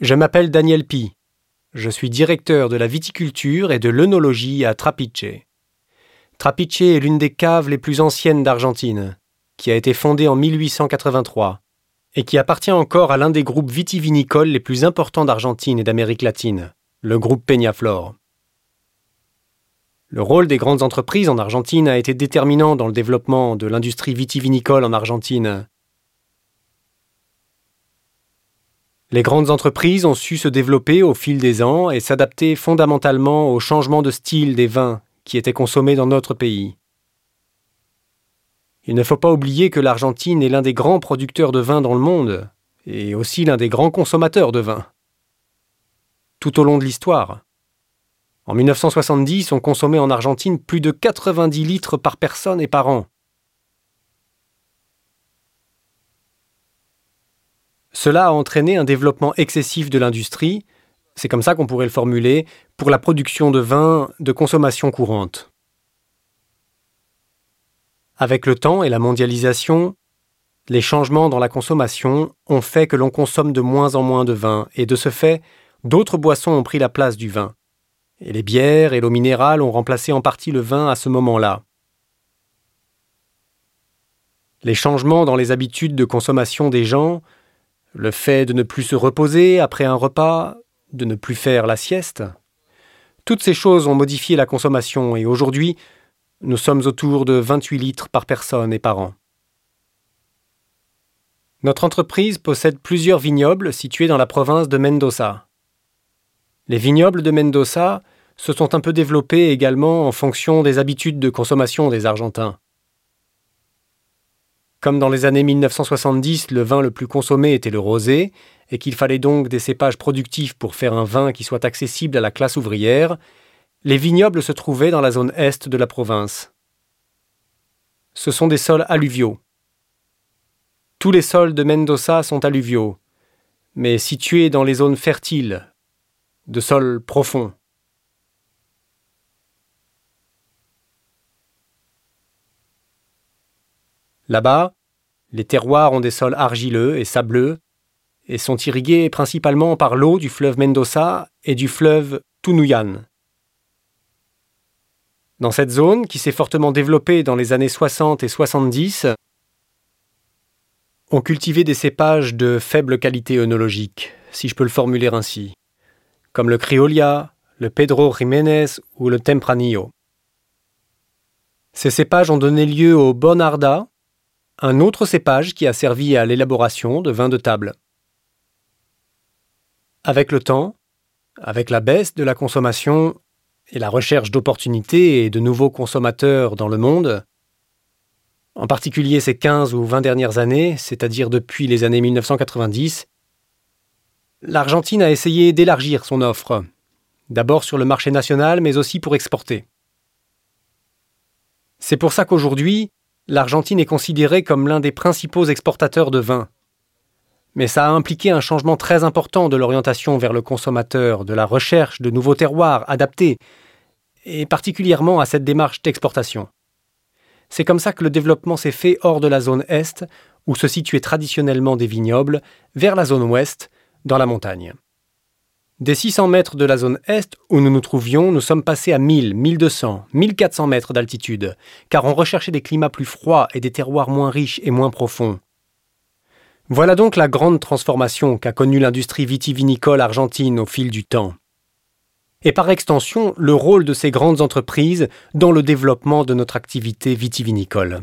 Je m'appelle Daniel Pi. Je suis directeur de la viticulture et de l'œnologie à Trapiche. Trapiche est l'une des caves les plus anciennes d'Argentine, qui a été fondée en 1883 et qui appartient encore à l'un des groupes vitivinicoles les plus importants d'Argentine et d'Amérique latine, le groupe Peñaflor. Le rôle des grandes entreprises en Argentine a été déterminant dans le développement de l'industrie vitivinicole en Argentine. Les grandes entreprises ont su se développer au fil des ans et s'adapter fondamentalement au changement de style des vins qui étaient consommés dans notre pays. Il ne faut pas oublier que l'Argentine est l'un des grands producteurs de vin dans le monde, et aussi l'un des grands consommateurs de vin. Tout au long de l'histoire. En 1970, on consommait en Argentine plus de 90 litres par personne et par an. Cela a entraîné un développement excessif de l'industrie, c'est comme ça qu'on pourrait le formuler, pour la production de vin de consommation courante. Avec le temps et la mondialisation, les changements dans la consommation ont fait que l'on consomme de moins en moins de vin, et de ce fait, d'autres boissons ont pris la place du vin. Et les bières et l'eau minérale ont remplacé en partie le vin à ce moment-là. Les changements dans les habitudes de consommation des gens, le fait de ne plus se reposer après un repas, de ne plus faire la sieste, toutes ces choses ont modifié la consommation et aujourd'hui, nous sommes autour de 28 litres par personne et par an. Notre entreprise possède plusieurs vignobles situés dans la province de Mendoza. Les vignobles de Mendoza se sont un peu développés également en fonction des habitudes de consommation des Argentins. Comme dans les années 1970, le vin le plus consommé était le rosé, et qu'il fallait donc des cépages productifs pour faire un vin qui soit accessible à la classe ouvrière, les vignobles se trouvaient dans la zone est de la province. Ce sont des sols alluviaux. Tous les sols de Mendoza sont alluviaux, mais situés dans les zones fertiles, de sols profonds. Les terroirs ont des sols argileux et sableux et sont irrigués principalement par l'eau du fleuve Mendoza et du fleuve Tunuyan. Dans cette zone, qui s'est fortement développée dans les années 60 et 70, on cultivait des cépages de faible qualité œnologique, si je peux le formuler ainsi, comme le Criolla, le Pedro Jiménez ou le Tempranillo. Ces cépages ont donné lieu au Bonarda, un autre cépage qui a servi à l'élaboration de vins de table. Avec le temps, avec la baisse de la consommation et la recherche d'opportunités et de nouveaux consommateurs dans le monde, en particulier ces 15 ou 20 dernières années, c'est-à-dire depuis les années 1990, l'Argentine a essayé d'élargir son offre, d'abord sur le marché national, mais aussi pour exporter. C'est pour ça qu'aujourd'hui, l'Argentine est considérée comme l'un des principaux exportateurs de vin. Mais ça a impliqué un changement très important de l'orientation vers le consommateur, de la recherche de nouveaux terroirs adaptés, et particulièrement à cette démarche d'exportation. C'est comme ça que le développement s'est fait hors de la zone Est, où se situaient traditionnellement des vignobles, vers la zone Ouest, dans la montagne. Des 600 mètres de la zone Est où nous nous trouvions, nous sommes passés à 1000, 1200, 1400 mètres d'altitude, car on recherchait des climats plus froids et des terroirs moins riches et moins profonds. Voilà donc la grande transformation qu'a connue l'industrie vitivinicole argentine au fil du temps. Et par extension, le rôle de ces grandes entreprises dans le développement de notre activité vitivinicole.